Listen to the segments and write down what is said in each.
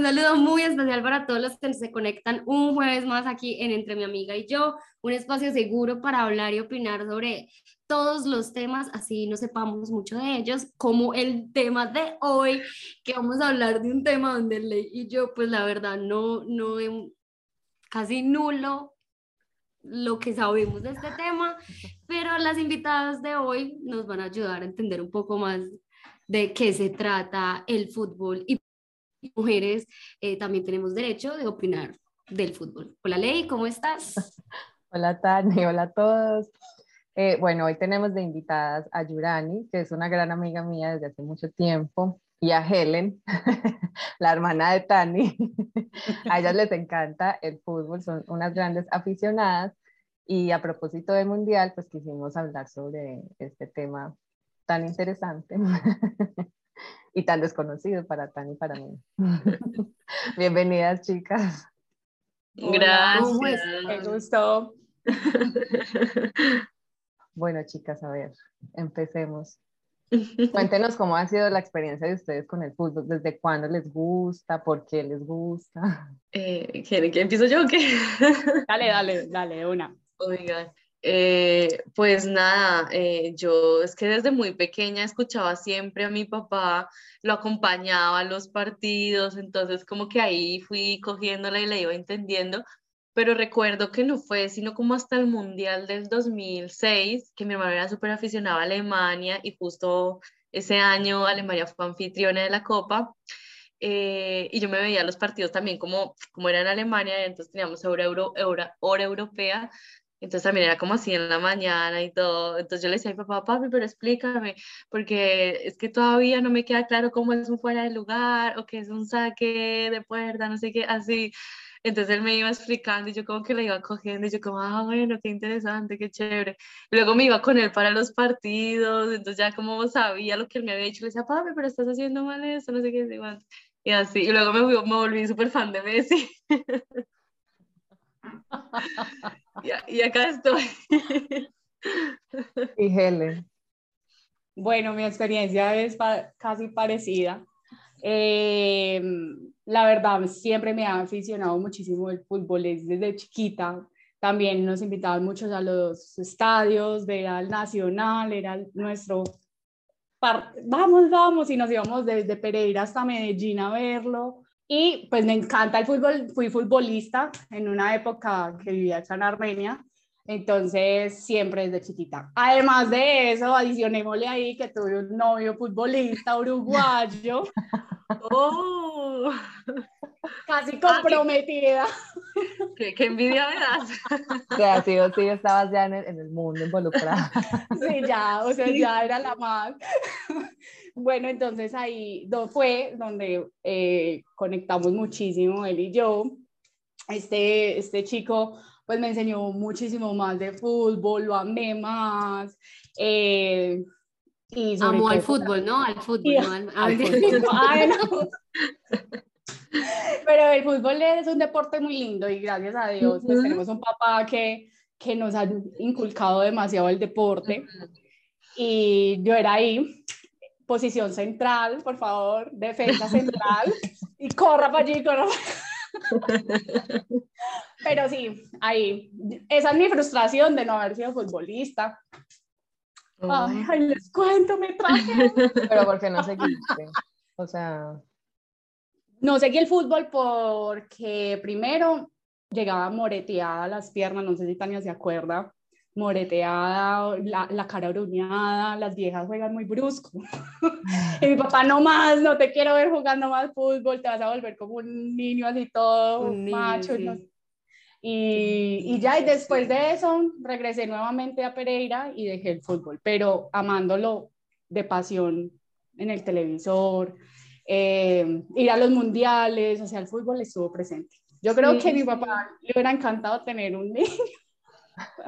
Un saludo muy especial para todos los que se conectan un jueves más aquí en Entre mi amiga y yo, un espacio seguro para hablar y opinar sobre todos los temas, así no sepamos mucho de ellos, como el tema de hoy, que vamos a hablar de un tema donde Ley y yo, pues la verdad, no, no, casi nulo lo que sabemos de este tema, pero las invitadas de hoy nos van a ayudar a entender un poco más de qué se trata el fútbol y mujeres eh, también tenemos derecho de opinar del fútbol. Hola Ley, ¿cómo estás? Hola Tani, hola a todos. Eh, bueno, hoy tenemos de invitadas a Yurani, que es una gran amiga mía desde hace mucho tiempo, y a Helen, la hermana de Tani. a ellas les encanta el fútbol, son unas grandes aficionadas. Y a propósito del Mundial, pues quisimos hablar sobre este tema tan interesante. Y tan desconocido para Tani y para mí. Bienvenidas, chicas. Gracias. Qué gusto. bueno, chicas, a ver, empecemos. Cuéntenos cómo ha sido la experiencia de ustedes con el fútbol, desde cuándo les gusta, por qué les gusta. Eh, ¿Quieren que empiezo yo o qué? dale, dale, dale, una. Oigan, eh, pues nada, eh, yo es que desde muy pequeña escuchaba siempre a mi papá, lo acompañaba a los partidos, entonces como que ahí fui cogiéndola y la iba entendiendo, pero recuerdo que no fue sino como hasta el Mundial del 2006, que mi hermano era súper aficionado a Alemania y justo ese año Alemania fue anfitriona de la Copa. Eh, y yo me veía los partidos también como, como era en Alemania, entonces teníamos hora, euro, hora europea, entonces también era como así en la mañana y todo. Entonces yo le decía a mi papá, papi, pero explícame, porque es que todavía no me queda claro cómo es un fuera de lugar o qué es un saque de puerta, no sé qué, así. Entonces él me iba explicando y yo como que le iba cogiendo y yo como, ah, bueno, qué interesante, qué chévere. Luego me iba con él para los partidos, entonces ya como sabía lo que él me había dicho, le decía, papi, pero estás haciendo mal eso, no sé qué, y así. Y luego me, me volví súper fan de Messi. y, acá estoy. y Helen. Bueno, mi experiencia es casi parecida. Em, la verdad, siempre me ha aficionado muchísimo el fútbol desde chiquita. También nos invitaban muchos a los estadios, ver al Nacional, era nuestro... Vamos, vamos, y nos íbamos desde Pereira hasta Medellín a verlo. Y pues me encanta el fútbol, fui futbolista en una época que vivía en Armenia, entonces siempre desde chiquita. Además de eso, adicionémosle ahí que tuve un novio futbolista uruguayo. ¡Oh! Casi comprometida. qué, envidia me das. O sea, sí o sí estabas ya en el, en el mundo involucrada. Sí, ya, o sea, ya era la más. Bueno, entonces ahí fue donde eh, conectamos muchísimo él y yo. Este, este chico pues me enseñó muchísimo más de fútbol, lo amé más. Eh, y Amo al fútbol, ¿no? Al fútbol, al, Pero el fútbol es un deporte muy lindo y gracias a Dios pues tenemos un papá que, que nos ha inculcado demasiado el deporte. Y yo era ahí posición central, por favor, defensa central, y corra para allí, corra Pero sí, ahí, esa es mi frustración de no haber sido futbolista. Ay, les cuento, me traje. Pero porque no seguiste, o sea... No seguí el fútbol porque primero llegaba moreteada las piernas, no sé si Tania se acuerda, moreteada, la, la, cara bruñada, las viejas juegan muy brusco. y mi papá, no más, no te quiero ver jugando más fútbol, te vas a volver como un niño así todo macho. Y, y, ya, y después de eso, regresé nuevamente a Pereira y dejé el fútbol, pero amándolo de pasión en el televisor, eh, ir a los mundiales, o sea, el fútbol estuvo presente. Yo creo que a mi papá le hubiera encantado tener un niño.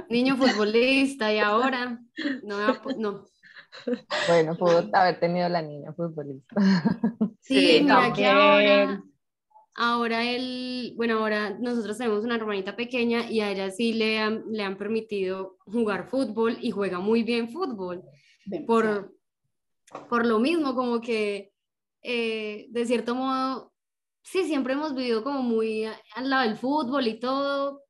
Niño futbolista y ahora no, no. Bueno, pudo haber tenido la niña futbolista. Sí, mira que ahora, ahora él, bueno, ahora nosotros tenemos una hermanita pequeña y a ella sí le han, le han permitido jugar fútbol y juega muy bien fútbol. Por, por lo mismo, como que eh, de cierto modo, sí, siempre hemos vivido como muy al lado del fútbol y todo.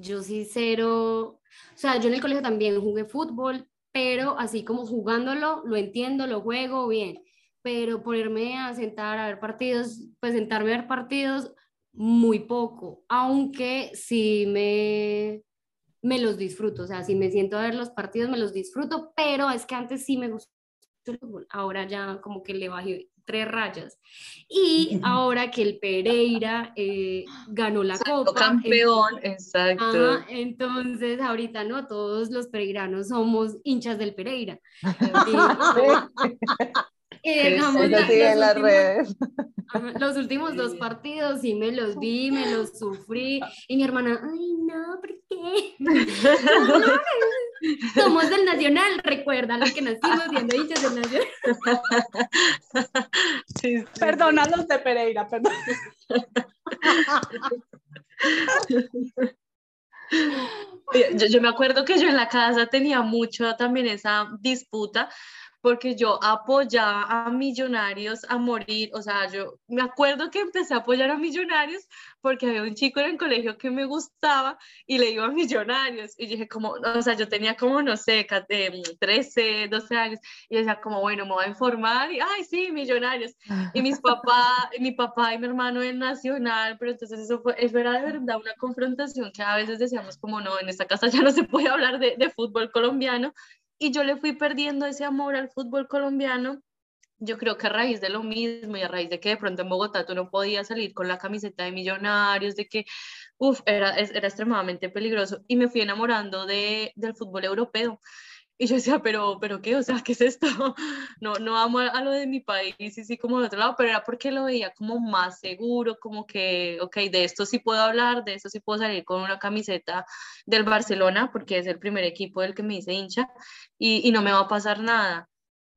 Yo sí cero, o sea, yo en el colegio también jugué fútbol, pero así como jugándolo, lo entiendo, lo juego bien, pero ponerme a sentar a ver partidos, pues sentarme a ver partidos, muy poco, aunque sí me, me los disfruto, o sea, si me siento a ver los partidos, me los disfruto, pero es que antes sí me gustó el fútbol, ahora ya como que le bajé tres rayas. Y ahora que el Pereira eh, ganó la copa. campeón, exacto. entonces, ahorita no, todos los pereiranos somos hinchas del Pereira. y, las redes. Los últimos dos partidos sí me los vi, me los sufrí. Y mi hermana, ay, no, ¿por qué? Somos del Nacional, recuerda los que nacimos viendo hinchas del Nacional. Perdona los de Pereira, perdón. Yo, yo, me acuerdo que yo en la casa tenía mucho también esa disputa porque yo apoyaba a millonarios a morir, o sea, yo me acuerdo que empecé a apoyar a millonarios porque había un chico en el colegio que me gustaba y le iba a millonarios y dije como, o sea, yo tenía como, no sé, 13, 12 años y decía como, bueno, me voy a informar y, ay, sí, millonarios. Y mis papás, mi papá y mi hermano en Nacional, pero entonces eso, fue, eso era de verdad una confrontación que a veces decíamos como, no, en esta casa ya no se puede hablar de, de fútbol colombiano y yo le fui perdiendo ese amor al fútbol colombiano. Yo creo que a raíz de lo mismo y a raíz de que de pronto en Bogotá tú no podías salir con la camiseta de millonarios, de que, uff, era, era extremadamente peligroso. Y me fui enamorando de, del fútbol europeo. Y yo decía, pero, pero qué, o sea, ¿qué es esto? No, no amo a, lo de mi país y sí, como de otro lado, pero era porque lo veía como más seguro, como que, ok, de esto sí puedo hablar, de esto sí puedo salir con una camiseta del Barcelona, porque es el primer equipo del que me hice hincha, y, y no me va a pasar nada.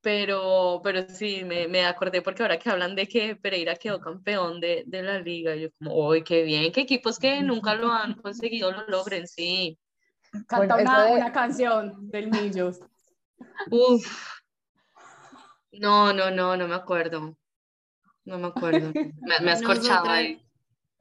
Pero, pero sí, me, me acordé porque ahora que hablan de que Pereira quedó campeón de, de la liga, yo como, uy, qué bien, que equipos que nunca lo han conseguido lo logren, sí. Canta una, una, canción del Millos. Uf. No, no, no, no me acuerdo. No me acuerdo. Me, me has corchado ahí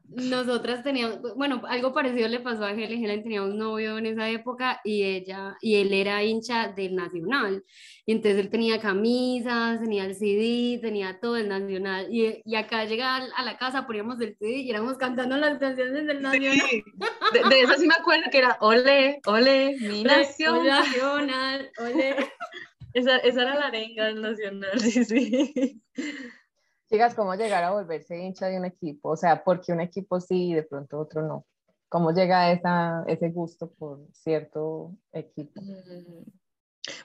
nosotras teníamos, bueno, algo parecido le pasó a Helen, Helen tenía un novio en esa época y ella, y él era hincha del Nacional, y entonces él tenía camisas, tenía el CD, tenía todo el Nacional, y, y acá llegaba a la casa, poníamos el CD y éramos cantando las canciones del Nacional. De, eso sí me acuerdo que era ole, ole, mi. Nacional, ole. Esa, esa era la arenga del Nacional, sí, sí. Chicas, ¿cómo llegar a volverse hincha de un equipo? O sea, porque un equipo sí y de pronto otro no. ¿Cómo llega esa, ese gusto por cierto equipo? Mm.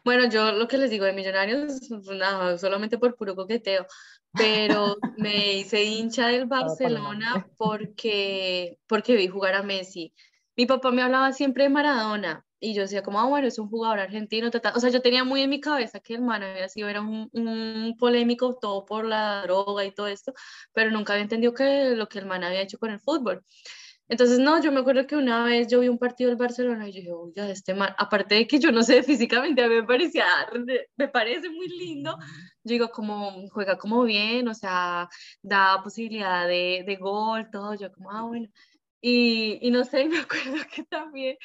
Bueno, yo lo que les digo de Millonarios, nada, solamente por puro coqueteo, pero me hice hincha del Barcelona porque, porque vi jugar a Messi. Mi papá me hablaba siempre de Maradona y yo decía como, ah, bueno, es un jugador argentino, o sea, yo tenía muy en mi cabeza que el man había sido, era un, un, polémico todo por la droga y todo esto, pero nunca había entendido que lo que el man había hecho con el fútbol. Entonces, no, yo me acuerdo que una vez yo vi un partido del Barcelona y yo dije, uy, ya, este man, aparte de que yo no sé, físicamente a mí me parecía, me parece muy lindo, yo digo, como, juega como bien, o sea, da posibilidad de, de gol, todo, yo como, ah, bueno, y, y no sé, me acuerdo que también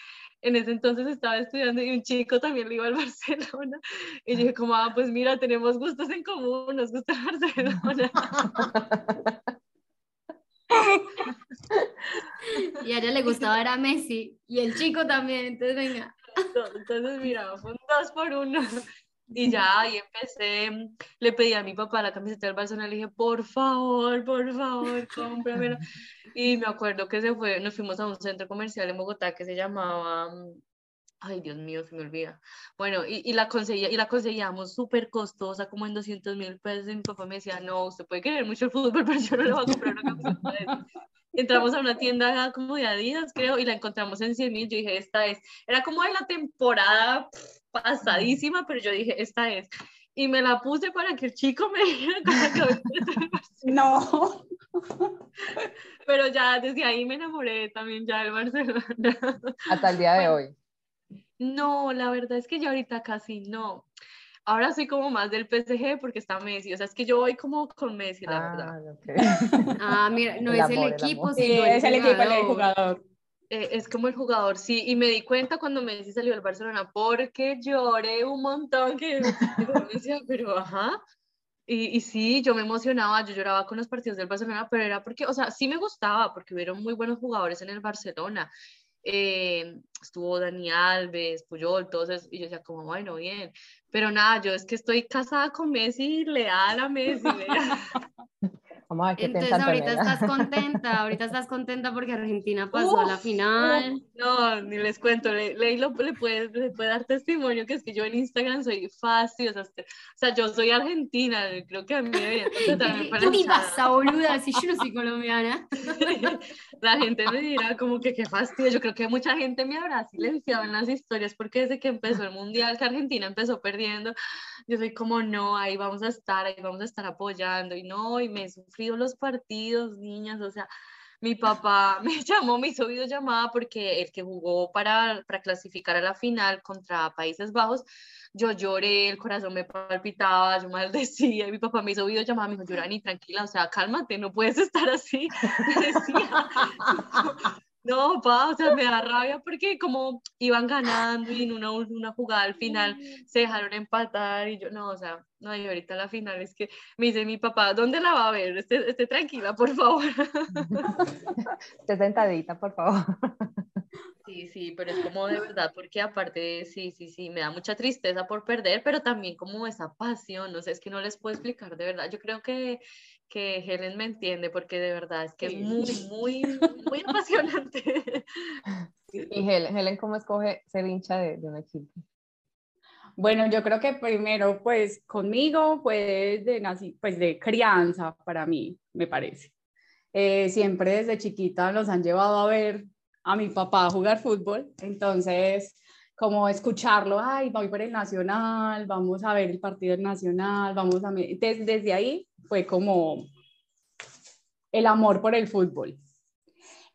en ese entonces estaba estudiando y un chico también le iba al Barcelona. Y dije como, ah, pues mira, tenemos gustos en común, nos gusta Barcelona. y a ella le gustaba era Messi y el chico también, entonces venga. Entonces, mira, fue un dos por uno. Y ya ahí empecé, le pedí a mi papá la camiseta del Barcelona, le dije, por favor, por favor, cómpramela. Y me acuerdo que se fue, nos fuimos a un centro comercial en Bogotá que se llamaba, ay Dios mío, se me olvida. Bueno, y, y la conseguía, y la conseguíamos súper costosa, como en 200 mil pesos, y mi papá me decía, no, usted puede querer mucho el fútbol, pero yo no le voy a comprar una camiseta de eso". Entramos a una tienda como de Adidas, creo, y la encontramos en 100 mil, yo dije, esta es, era como de la temporada pasadísima, pero yo dije, esta es. Y me la puse para que el chico me dijera con la del No. pero ya desde ahí me enamoré también ya del Barcelona. Hasta el día de hoy. No, la verdad es que yo ahorita casi no. Ahora soy como más del PSG porque está Messi, o sea, es que yo voy como con Messi, la verdad. Ah, ok. Ah, mira, no El es el amor, el equipo, amor. Sí, sino es el equipo, el jugador. Eh, es como el jugador, sí, y me di cuenta cuando Messi salió del Barcelona porque lloré un montón que me decía, pero ajá. Y, y sí, yo me emocionaba, yo lloraba con los partidos del Barcelona, pero era porque, o sea, sí me gustaba porque hubieron muy buenos jugadores en el Barcelona. Eh, estuvo Dani Alves, Puyol, todos esos, y yo decía como, bueno, bien, pero nada, yo es que estoy casada con Messi, leal a Messi. Vamos a ver qué Entonces ahorita Antonella. estás contenta, ahorita estás contenta porque Argentina pasó a la final. No, ni les cuento, le, le, lo- le puede, le puede dar testimonio que es que yo en Instagram soy fácil, o sea, este- o sea, yo soy argentina, creo que a mí deberían contratarme para ¿Qué pasa, boluda? Si yo no soy colombiana. La gente me dirá como que qué fastidio, yo creo que mucha gente me habrá silenciado en las historias porque desde que empezó el mundial, que Argentina empezó perdiendo, yo soy como no, ahí vamos a estar, ahí vamos a estar apoyando y no, y me los partidos, niñas, o sea, mi papá me llamó, me hizo videollamada porque el que jugó para, para clasificar a la final contra Países Bajos, yo lloré, el corazón me palpitaba, yo maldecía, y mi papá me hizo videollamada, me dijo, Yorani, tranquila, o sea, cálmate, no puedes estar así, me decía, no, pa, o sea, me da rabia porque como iban ganando y en una, una jugada al final se dejaron empatar y yo, no, o sea, no, y ahorita la final es que me dice mi papá, ¿dónde la va a ver? Esté, esté tranquila, por favor. Esté sentadita, por favor. Sí, sí, pero es como de verdad, porque aparte, sí, sí, sí, me da mucha tristeza por perder, pero también como esa pasión, no sé, es que no les puedo explicar de verdad. Yo creo que, que Helen me entiende, porque de verdad es que Sí. es muy, muy, muy apasionante. Y Helen, Helen ¿cómo escoge ser hincha de, de un equipo? Bueno, yo creo que primero, pues conmigo, pues de, naci- pues de crianza para mí, me parece. Eh, siempre desde chiquita nos han llevado a ver a mi papá jugar fútbol, entonces como escucharlo, ay, voy por el Nacional, vamos a ver el partido del Nacional, vamos a... mi-". Des- desde ahí fue como el amor por el fútbol.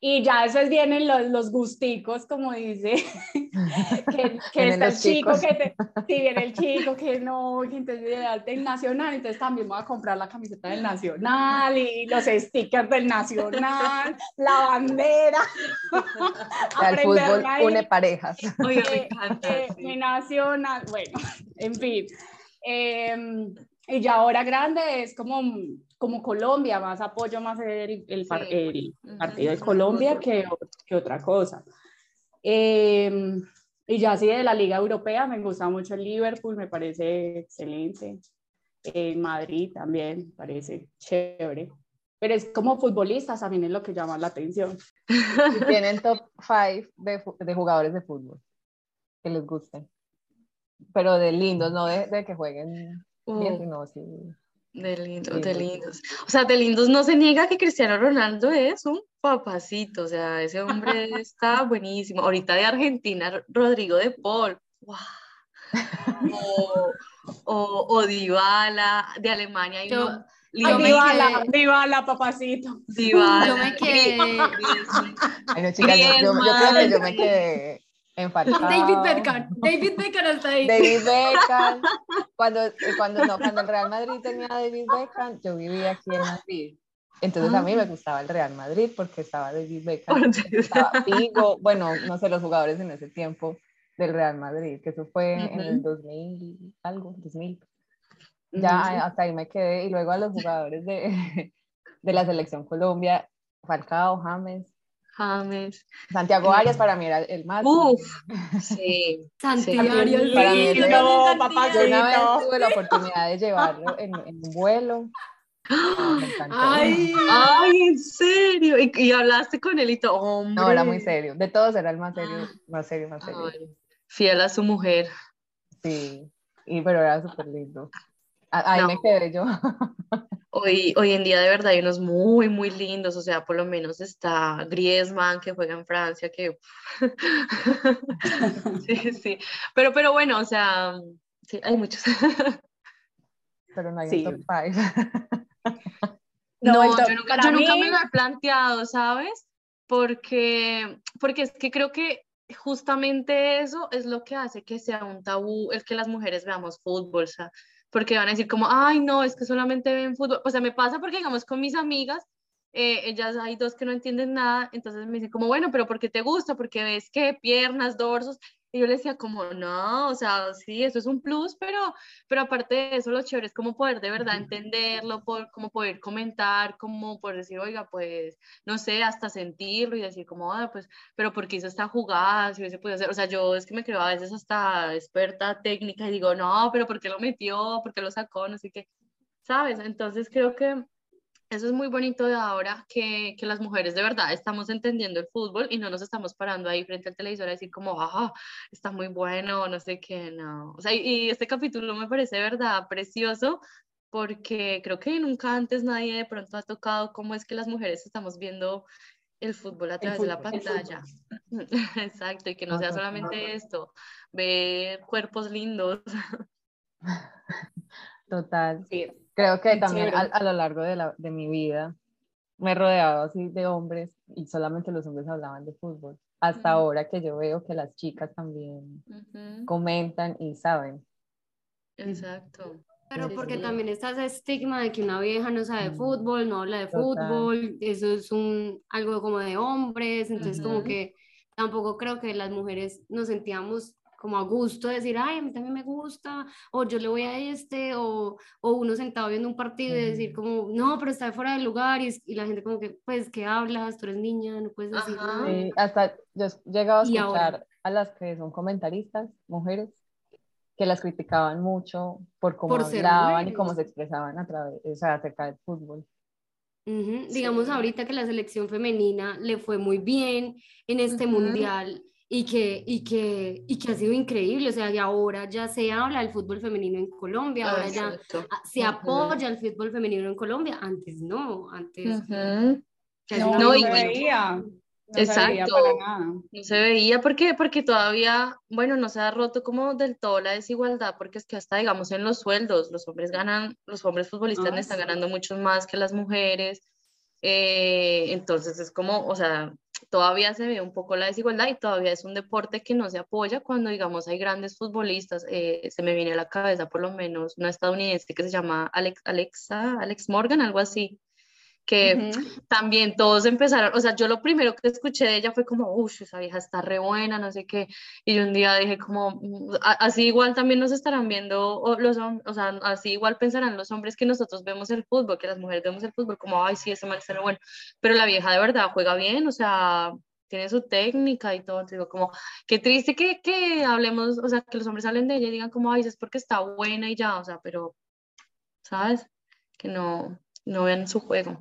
Y ya después vienen los, los gusticos, como dice, que, está el chico chicos. que te, sí, viene el chico que no, que entonces del Nacional, entonces también voy a comprar la camiseta del Nacional y los stickers del Nacional, la bandera. El fútbol ahí, une parejas. Oye, eh, eh, mi Nacional, bueno, en fin. Em, y ya ahora grande es como, como Colombia, más apoyo más el, el, par- Sí. el Ujú, partido de Colombia que, que otra cosa. Em, y ya así de la Liga Europea, me gusta mucho el Liverpool, me parece excelente. El Madrid también, me parece chévere. Pero es como futbolistas también es lo que llama la atención. Y tienen top 5 de, de jugadores de fútbol que les gusten. Pero de lindos, no de, de que jueguen Uh, sino sí. de lindos, Sí, de lindos. O sea, de lindos no se niega que Cristiano Ronaldo es un papacito, o sea, ese hombre está buenísimo. Ahorita de Argentina, Rodrigo de Paul. O, o, o Dybala, de Alemania hay Yo- uno, yo Ay, me Lionel Dybala, quedé- Dybala, papacito. Dybala, Yo me quedé- no, chicas, yo, yo- yo creo que yo me quedé David Beckham. David Beckham ahí. David Beckham. Cuando, eh, cuando, no, cuando el Real Madrid tenía a David Beckham, yo vivía aquí en Madrid. Entonces a mí me gustaba el Real Madrid porque estaba David Beckham, estaba bueno, no sé, los jugadores en ese tiempo del Real Madrid, que eso fue en el Ujú. 2000, algo, 2000. Ya Ujú. hasta ahí me quedé y luego a los jugadores de, de la selección Colombia, Falcao, James, James. Santiago Arias para mí era el más. Uf, sí. Santiario. Sí. Para mí ese- Lindo, Yo una vez tuve la oportunidad de llevarlo en, en un vuelo. Me encantó. Ay, Ay, en serio. Y, y hablaste con él y todo, hombre. No, era muy serio. De todos era el más serio, más serio, más serio. Ay, Fiel a su mujer. Sí, y, pero era súper lindo. Ahí me quedé yo. Hoy, hoy en día de verdad hay unos muy, muy lindos, o sea, por lo menos está Griezmann que juega en Francia, que... sí, sí, pero, pero bueno, o sea, sí, hay muchos. pero no hay un top five. no, yo, nunca, yo nunca me lo he planteado, ¿sabes? Porque, porque es que creo que justamente eso es lo que hace que sea un tabú el que las mujeres veamos fútbol, o sea, porque van a decir como, ay, no, es que solamente ven fútbol. O sea, me pasa porque, digamos, con mis amigas, eh, ellas hay dos que no entienden nada, entonces me dicen como, bueno, pero ¿por qué te gusta? Porque ves que piernas, dorsos, y yo le decía como, no, o sea, sí, eso es un plus, pero, pero aparte de eso, lo chévere es como poder de verdad entenderlo, por, como poder comentar, como poder decir, oiga, pues, no sé, hasta sentirlo y decir como, ah, pues, pero porque hizo esta jugada, si hubiese podido hacer, o sea, yo es que me creo a veces hasta experta técnica y digo, no, pero ¿por qué lo metió? ¿Por qué lo sacó? No sé qué, ¿sabes? Entonces creo que eso es muy bonito de ahora que, que, las mujeres de verdad estamos entendiendo el fútbol y no nos estamos parando ahí frente al televisor a decir como, ah, está muy bueno, no sé qué, no. O sea, y, este capítulo me parece de verdad precioso porque creo que nunca antes nadie de pronto ha tocado cómo es que las mujeres estamos viendo el fútbol a través de la pantalla. Exacto, y que no sea solamente esto, ver cuerpos lindos. Total. Sí. Creo que también a, lo largo de, la, de mi vida me he rodeado así de hombres y solamente los hombres hablaban de fútbol. Hasta ahora que yo veo que las chicas también comentan y saben. Exacto. Pero porque también está ese estigma de que una vieja no sabe de fútbol, no habla de fútbol, eso es un, algo como de hombres, entonces como que tampoco creo que las mujeres nos sentíamos como a gusto decir, ay, a mí también me gusta, o yo le voy a este, o, o uno sentado viendo un partido y decir como, no, pero está fuera del lugar, y, y, la gente como que, pues, ¿qué hablas? Tú eres niña, no puedes decir nada. Sí, hasta yo he llegado a escuchar a las que son comentaristas, mujeres, que las criticaban mucho por cómo hablaban y cómo se expresaban a través, o sea, acerca del fútbol. Digamos ahorita que la selección femenina le fue muy bien en este mundial y que, y, que, y que ha sido increíble, o sea, y ahora ya se habla del fútbol femenino en Colombia, ahora ya se apoya el fútbol femenino en Colombia, antes no, antes... No, no, se veía. No Exacto, se veía no se veía porque, porque todavía, bueno, no se ha roto como del todo la desigualdad, porque es que hasta, digamos, en los sueldos, los hombres ganan, los hombres futbolistas ah, están ganando mucho más que las mujeres, eh, entonces es como, o sea, todavía se ve un poco la desigualdad y todavía es un deporte que no se apoya cuando, digamos, hay grandes futbolistas. Eh, se me viene a la cabeza por lo menos una estadounidense que se llama Alex, Alexa, Alex Morgan, algo así, que también todos empezaron, o sea, yo lo primero que escuché de ella fue como, uff, esa vieja está re buena, no sé qué, y yo un día dije como, mm, así igual también nos estarán viendo los hombres, o sea, así igual pensarán los hombres que nosotros vemos el fútbol, que las mujeres vemos el fútbol, como, ay, sí, ese mal está bueno, pero la vieja de verdad juega bien, o sea, tiene su técnica y todo, digo, como, qué triste que, que hablemos, o sea, que los hombres hablen de ella y digan como, ay, es porque está buena y ya, o sea, pero, ¿sabes? Que no, no vean su juego.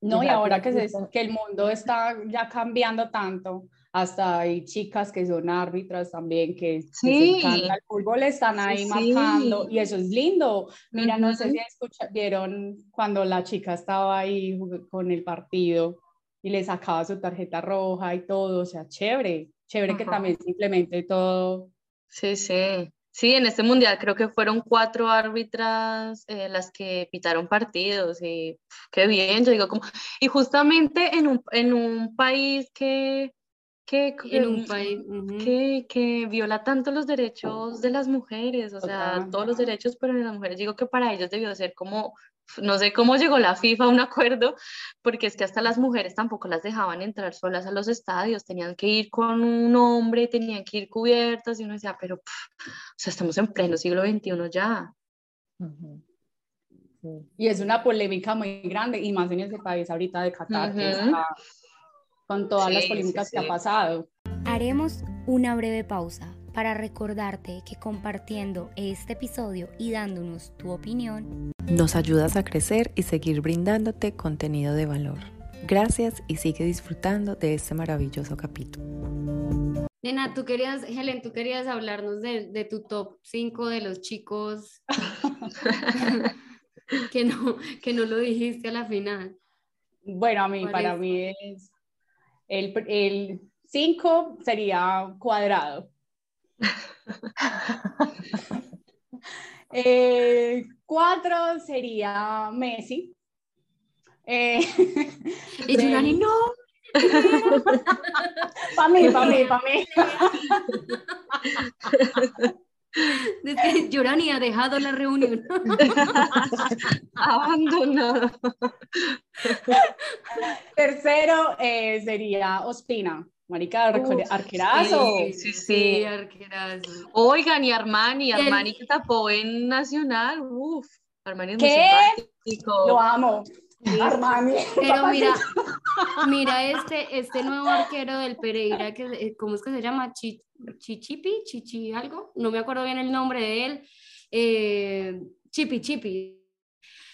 No, y ahora que, que el mundo está ya cambiando tanto, hasta hay chicas que son árbitras también, que, sí. el fútbol, están ahí marcando, y eso es lindo. Mira, no sé si vieron cuando la chica estaba ahí con el partido y le sacaba su tarjeta roja y todo, o sea, chévere, chévere que también simplemente todo. Sí, sí. Sí, en este mundial creo que fueron cuatro árbitras eh, las que pitaron partidos y qué bien, yo digo como, y justamente en un, en un país que, que, en un país, que, que, viola tanto los derechos de las mujeres, o sea, todos los derechos, pero en las mujeres digo que para ellos debió ser como no sé cómo llegó la FIFA a un acuerdo, porque es que hasta las mujeres tampoco las dejaban entrar solas a los estadios, tenían que ir con un hombre, tenían que ir cubiertas, y uno decía, pero, o sea, estamos en pleno siglo XXI ya. Y es una polémica muy grande, y más en ese país ahorita de Qatar, con todas las polémicas que ha pasado. Haremos una breve pausa para recordarte que compartiendo este episodio y dándonos tu opinión, nos ayudas a crecer y seguir brindándote contenido de valor. Gracias y sigue disfrutando de este maravilloso capítulo. Nena, tú querías, Helen, tú querías hablarnos de, de tu top 5 de los chicos que, no, que no lo dijiste a la final. Bueno, a mí, para mí es el 5 sería cuadrado. eh, cuatro sería Messi. Eh, y no, para mí, para mí, para mí. Yorani ha dejado la reunión. Abandonado. Tercero eh, sería Ospina. Marica, arquerazo. Sí, sí, sí, arquerazo. Oigan, y Armani, Armani que tapó en Nacional. Uf, Armani es ¿Qué? muy Lo amo. Armani. Pero mira, mira este, este nuevo arquero del Pereira, que, eh, ¿cómo es que se llama? Chichipi, Chichi algo, no me acuerdo bien el nombre de él. Eh, Chipi, Chipi.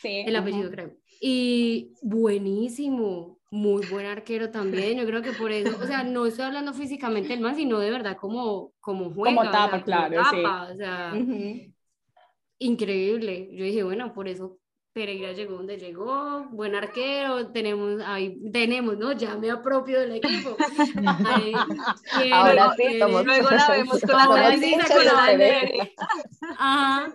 Sí, el apellido creo. Y buenísimo, muy buen arquero también. Yo creo que por eso, o sea, no estoy hablando físicamente del más, sino de verdad como, como juega. Como tapa, claro. O sea, increíble. Yo dije, bueno, por eso Pereira llegó donde llegó, buen arquero, tenemos, ahí tenemos, ¿no? Ya me apropio del equipo. Ahora sí, luego la vemos con la con Ajá.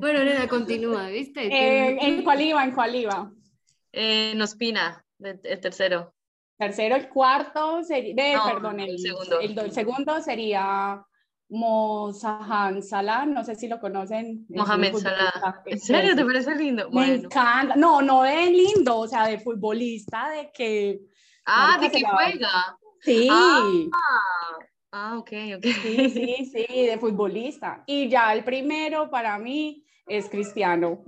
Bueno, Nena, continúa, ¿viste? Eh, ¿En cuál iba? ¿En cuál iba? Eh, en Ospina, el tercero. Tercero, el cuarto sería, perdón, el, segundo. el segundo sería Mohamed Salah, no sé si lo conocen. Mohamed Salah. ¿En serio? ¿Te parece lindo? Me encanta. No, no de lindo, o sea, de futbolista, de que. Ah, de que juega. Sí. Ah, ah, ok, ok. Sí, sí, sí, de futbolista. Y ya el primero para mí es Cristiano.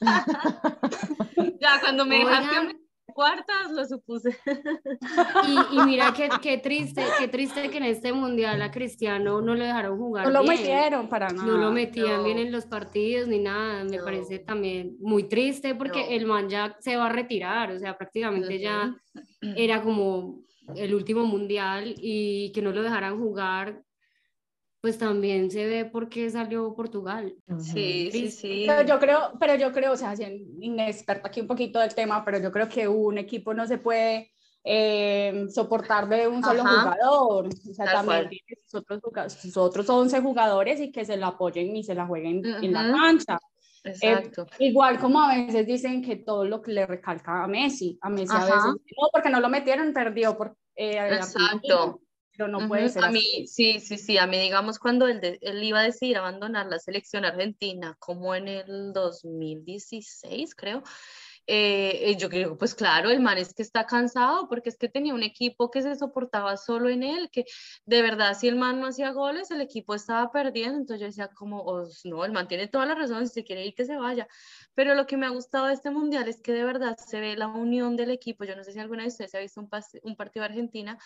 ya, cuando me dejaste cuartas lo supuse. Y, mira qué, qué, triste, qué triste que en este mundial a Cristiano no le dejaron jugar. No lo metieron para nada. No lo metían bien en los partidos ni nada. Me parece también muy triste porque el man ya se va a retirar, o sea, prácticamente ya era como el último mundial y que no lo dejaran jugar pues también se ve por qué salió Portugal. Sí, sí, sí. Pero yo creo, pero yo creo, o sea, inexperta aquí un poquito del tema, pero yo creo que un equipo no se puede eh, soportar de un solo jugador. O sea, también tiene sus otros, sus otros 11 jugadores y que se lo apoyen y se la jueguen en la cancha. Eh, Exacto. igual como a veces dicen que todo lo que le recalca a Messi, a Messi a veces no, porque no lo metieron, perdió por, eh, Exacto pero no puede ser. A mí, sí, sí, sí, a mí digamos cuando él, él iba a decidir abandonar la selección argentina, como en el 2016, creo, eh, yo creo, pues claro, el man es que está cansado porque es que tenía un equipo que se soportaba solo en él, que de verdad si el man no hacía goles, el equipo estaba perdiendo, entonces yo decía como, oh, no, el man tiene toda la razón, si se quiere ir que se vaya, pero lo que me ha gustado de este mundial es que de verdad se ve la unión del equipo, yo no sé si alguna de ustedes ha visto un, un partido de Argentina,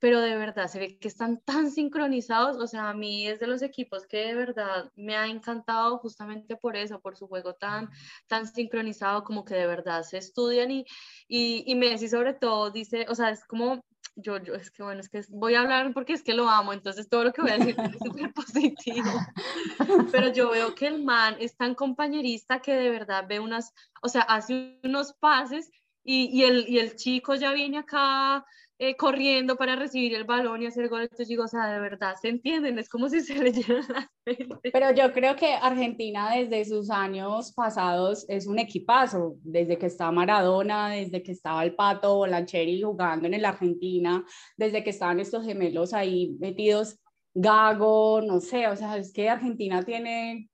pero de verdad se ve que están tan sincronizados, o sea, a mí es de los equipos que de verdad me ha encantado justamente por eso, por su juego tan, tan sincronizado, como que de verdad se estudian y, y, y Messi sobre todo dice, o sea, es como yo, yo, es que bueno, es que voy a hablar porque es que lo amo, entonces todo lo que voy a decir es súper positivo. Pero yo veo que el man es tan compañerista que de verdad ve unas, o sea, hace unos pases y, y, el, y el chico ya viene acá eh, corriendo para recibir el balón y hacer gol. Entonces digo, o sea, de verdad, ¿se entienden? Es como si se leyeran las Pero yo creo que Argentina desde sus años pasados es un equipazo, desde que está Maradona, desde que estaba el Pato Bolancheri jugando en el Argentina, desde que estaban estos gemelos ahí metidos, Gago, no sé, o sea, es que Argentina tiene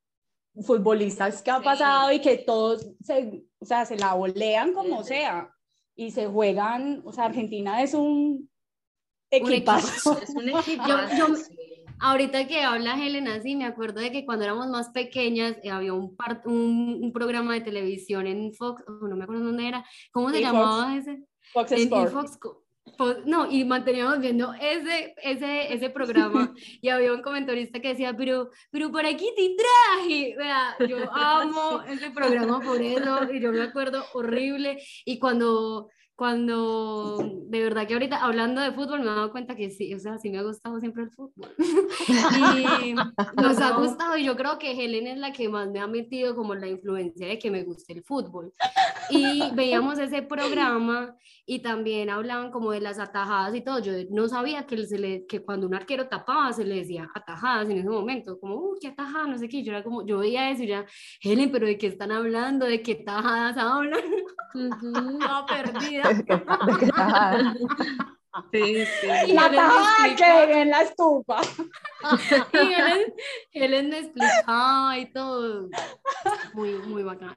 futbolistas que ha pasado y que todos se, o sea, se la volean como sea y se juegan, o sea, Argentina es un equipazo. Es un equipo. ahorita que habla Helena, sí, me acuerdo de que cuando éramos más pequeñas eh, había un, un, programa de televisión en Fox, no me acuerdo dónde era, ¿cómo se llamaba ese? Fox Sports no, y manteníamos viendo ese, ese, ese programa y había un comentarista que decía, pero, pero ¿para qué te traje? Vea, yo amo ese programa por eso y yo me acuerdo horrible y cuando cuando de verdad que ahorita hablando de fútbol me he dado cuenta que sí, o sea, sí me ha gustado siempre el fútbol. y nos ha gustado y yo creo que Helen es la que más me ha metido como la influencia de que me guste el fútbol. Y veíamos ese programa y también hablaban como de las atajadas y todo. Yo no sabía que, se le, que cuando un arquero tapaba se le decía atajadas en ese momento, como, uy, qué atajada, no sé qué. Yo era como, yo veía eso y ya, Helen, pero ¿de qué están hablando? ¿De qué tajadas hablan? Estaba perdida. Sí, sí. Y la tajada que en la estufa. y él, él me explicaba y todo. Muy, muy bacano.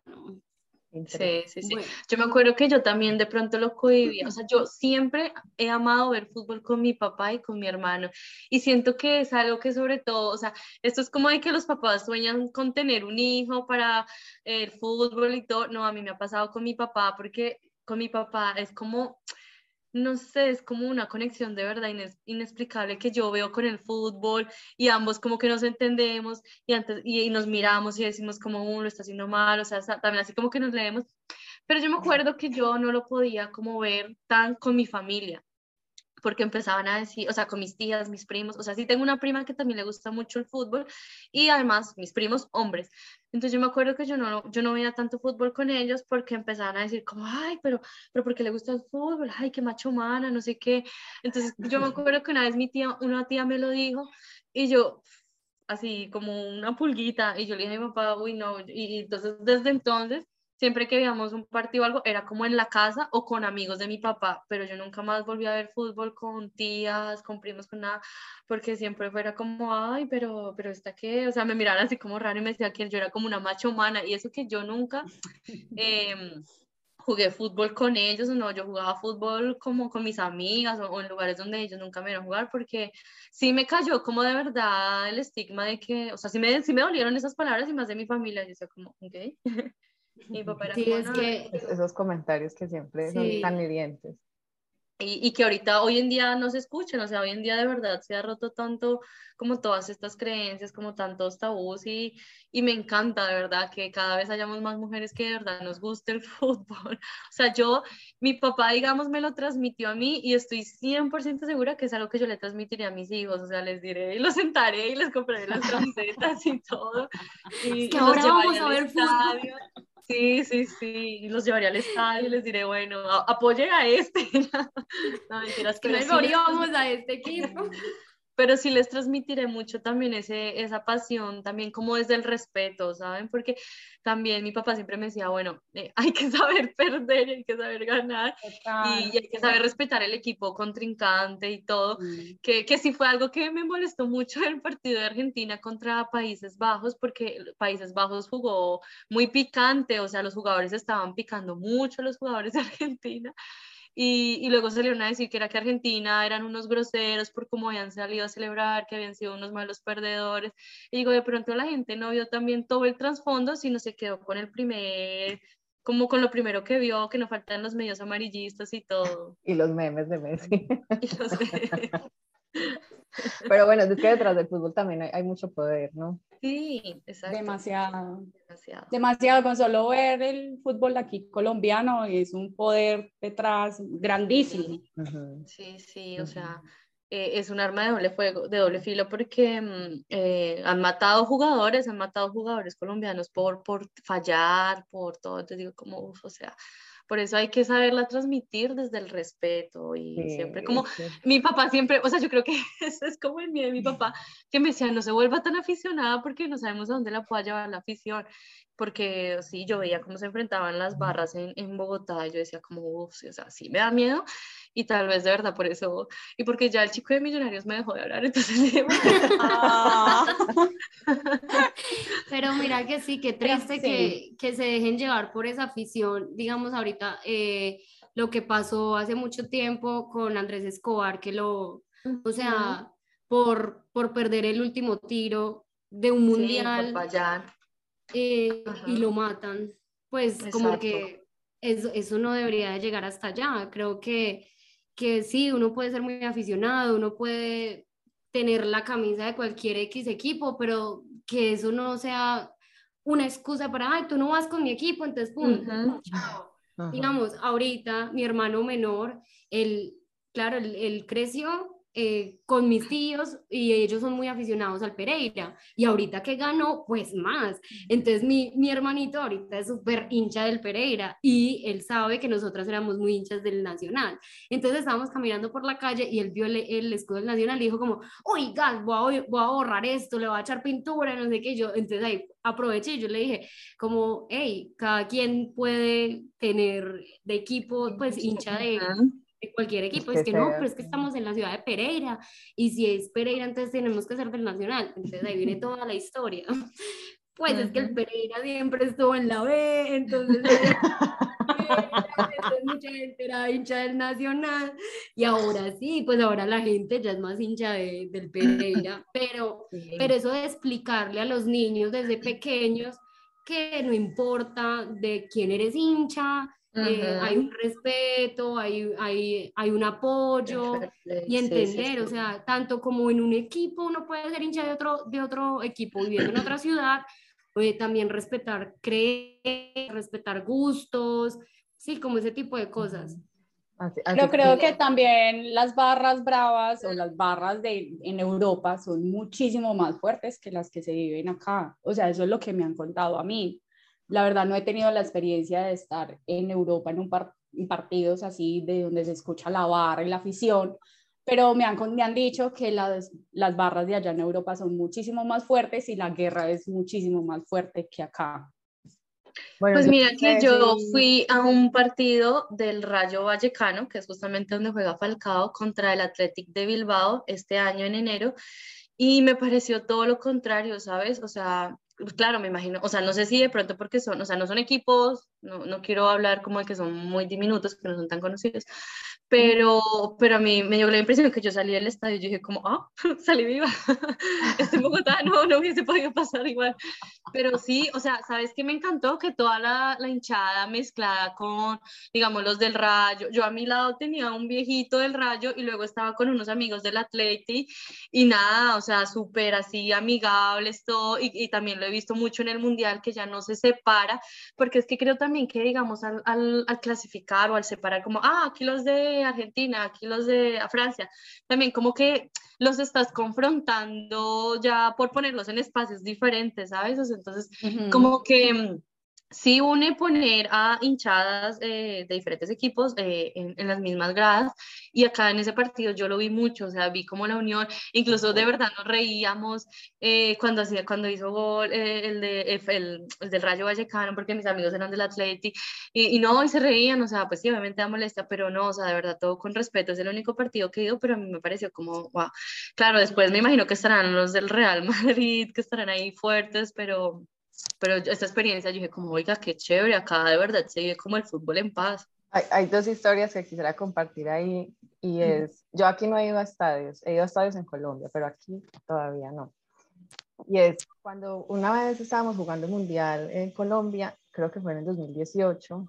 Sí, sí, sí. Yo me acuerdo que yo también de pronto lo cohibía. O sea, yo siempre he amado ver fútbol con mi papá y con mi hermano. Y siento que es algo que sobre todo, o sea, esto es como de que los papás sueñan con tener un hijo para el fútbol y todo. No, a mí me ha pasado con mi papá porque con mi papá es como no sé, es como una conexión de verdad inexplicable que yo veo con el fútbol y ambos como que nos entendemos y, antes, y, nos miramos y decimos como uno está haciendo mal, o sea, también así como que nos leemos. Pero yo me acuerdo que yo no lo podía como ver tan con mi familia porque empezaban a decir, o sea, con mis tías, mis primos, o sea, sí tengo una prima que también le gusta mucho el fútbol y además mis primos hombres. Entonces yo me acuerdo que yo no, yo no veía tanto fútbol con ellos porque empezaban a decir como, ay, pero, pero ¿por qué le gusta el fútbol? Ay, qué macho mana, no sé qué. Entonces yo me acuerdo que una vez mi tía, una tía me lo dijo y yo, así como una pulguita, y yo le dije a mi papá, uy, no, y entonces desde entonces siempre que veíamos un partido o algo, era como en la casa o con amigos de mi papá, pero yo nunca más volví a ver fútbol con tías, con primos, con nada, porque siempre fuera como, ay, pero, pero está qué, o sea, me miraban así como raro y me decía que yo era como una macho humana, y eso que yo nunca em, jugué fútbol con ellos, no, yo jugaba fútbol como con mis amigas o, en lugares donde ellos nunca me iban a jugar, porque sí me cayó como de verdad el estigma de que, o sea, sí me, sí me dolieron esas palabras y más de mi familia, yo decía como, ok. Mi papá era sí, es que... Esos comentarios que siempre son tan hirientes. Y, y, que ahorita, hoy en día no se escuchan, o sea, hoy en día de verdad se ha roto tanto como todas estas creencias, como tantos tabús y, y me encanta de verdad que cada vez hayamos más mujeres que de verdad nos guste el fútbol. O sea, yo, mi papá, digamos, me lo transmitió a mí y estoy 100% segura que es algo que yo le transmitiré a mis hijos, o sea, les diré y los sentaré y les compraré las camisetas y todo. Y, que ahora vamos a ver fútbol. Sí, sí, sí, y los llevaré al estadio y les diré, bueno, apoyen a este. no, mentiras, que no a este equipo. pero sí les transmitiré mucho también ese, esa pasión, también como desde el respeto, ¿saben? Porque también mi papá siempre me decía, bueno, eh, hay que saber perder, hay que saber ganar y, hay que saber respetar el equipo contrincante y todo, que, que sí fue algo que me molestó mucho el partido de Argentina contra Países Bajos, porque Países Bajos jugó muy picante, o sea, los jugadores estaban picando mucho, los jugadores de Argentina. Y, y, luego salieron a decir que era que Argentina eran unos groseros por cómo habían salido a celebrar, que habían sido unos malos perdedores. Y digo, de pronto la gente no vio también todo el trasfondo, sino se quedó con el primer, como con lo primero que vio, que no faltan los medios amarillistas y todo. Y los memes de Messi. Y los memes. Pero bueno, es que detrás del fútbol también hay, mucho poder, ¿no? Sí, exacto. Demasiado. Demasiado. Demasiado. Con solo ver el fútbol aquí colombiano es un poder detrás grandísimo. Sí, sí, o sea, eh, es un arma de doble fuego, de doble filo, porque mm, eh, han matado jugadores, han matado jugadores colombianos por, por fallar, por todo. Te digo, como, o sea, por eso hay que saberla transmitir desde el respeto y siempre como mi papá siempre, o sea, yo creo que eso es como el miedo de mi papá, que me decía, no se vuelva tan aficionada porque no sabemos a dónde la pueda llevar la afición, porque sí, yo veía cómo se enfrentaban las barras en, en Bogotá, y yo decía como, uff, o sea, sí me da miedo, y tal vez de verdad por eso, y porque ya el chico de Millonarios me dejó de hablar, entonces... Ah. Pero mira que sí, qué triste Que, que, se dejen llevar por esa afición, digamos ahorita eh, lo que pasó hace mucho tiempo con Andrés Escobar, que lo, o sea, por, por perder el último tiro de un mundial eh, y lo matan, pues como que eso, eso no debería llegar hasta allá, creo que que sí, uno puede ser muy aficionado, uno puede tener la camisa de cualquier X equipo, pero que eso no sea una excusa para, ay, tú no vas con mi equipo, entonces, pum, Digamos, ahorita mi hermano menor, él, claro, él creció eh, con mis tíos y ellos son muy aficionados al Pereira y ahorita que ganó, pues más. Entonces mi, mi hermanito ahorita es súper hincha del Pereira y él sabe que nosotras éramos muy hinchas del Nacional. Entonces estábamos caminando por la calle y él vio el, el escudo del Nacional y dijo como, oiga, voy a, voy a borrar esto, le voy a echar pintura, no sé qué. Yo, entonces ahí aproveché y yo le dije como, hey, cada quien puede tener de equipo, pues hincha de cualquier equipo. Es, que, no, pero es que estamos en la ciudad de Pereira y si es Pereira, entonces tenemos que ser del Nacional. Entonces ahí viene toda la historia. Pues es que el Pereira siempre estuvo en la B, entonces, mucha gente era hincha del Nacional y ahora sí, pues ahora la gente ya es más hincha de, del Pereira, pero, pero eso de explicarle a los niños desde pequeños que no importa de quién eres hincha, eh, hay un respeto, hay, hay, hay un apoyo y entender, o sea, tanto como en un equipo uno puede ser hincha de otro, de otro equipo viviendo en otra ciudad, puede también respetar creer, respetar gustos, sí, como ese tipo de cosas. Yo creo que también las barras bravas o las barras de, en Europa son muchísimo más fuertes que las que se viven acá. O sea, eso es lo que me han contado a mí. La verdad no he tenido la experiencia de estar en Europa en, un partidos así de donde se escucha la barra y la afición, pero me han, me han dicho que las, las barras de allá en Europa son muchísimo más fuertes y la guerra es muchísimo más fuerte que acá. pues mira que yo fui a un partido del Rayo Vallecano, que es justamente donde juega Falcao, contra el Athletic de Bilbao este año en enero, y me pareció todo lo contrario, ¿sabes? O sea, claro, me imagino, o sea, no sé si de pronto porque son, o sea, no son equipos, no, no quiero hablar como de que son muy diminutos, que no son tan conocidos, pero, pero a mí me dio la impresión que yo salí del estadio y dije como, ah, salí viva, estoy en Bogotá, no, no hubiese podido pasar igual, pero sí, o sea, ¿sabes qué me encantó? Que toda la, la hinchada mezclada con, digamos, los del Rayo, yo a mi lado tenía un viejito del Rayo y luego estaba con unos amigos del Atleti y nada, o sea, súper así amigables todo, y, y, también lo he visto mucho en el Mundial, que ya no se separa, porque es que creo también que, digamos, al, al, al clasificar o al separar como, ah, aquí los de Argentina, aquí los de Francia, también como que los estás confrontando ya por ponerlos en espacios diferentes, ¿sabes? Entonces, como que sí une poner a hinchadas eh, de diferentes equipos eh, en, las mismas gradas y acá en ese partido yo lo vi mucho, o sea, vi como la unión, incluso de verdad nos reíamos eh, cuando, hacía, cuando hizo gol el, de, el, del Rayo Vallecano porque mis amigos eran del Atleti y, y, no, y se reían, o sea, pues sí, obviamente da molestia, pero no, o sea, de verdad todo con respeto, es el único partido que he ido, pero a mí me pareció como, wow, claro, después me imagino que estarán los del Real Madrid, que estarán ahí fuertes, pero pero esta experiencia yo dije como, oiga, qué chévere, acá de verdad se vive como el fútbol en paz. Hay, hay, dos historias que quisiera compartir ahí y es, yo aquí no he ido a estadios, he ido a estadios en Colombia, pero aquí todavía no. Y es cuando una vez estábamos jugando el Mundial en Colombia, creo que fue en el 2018,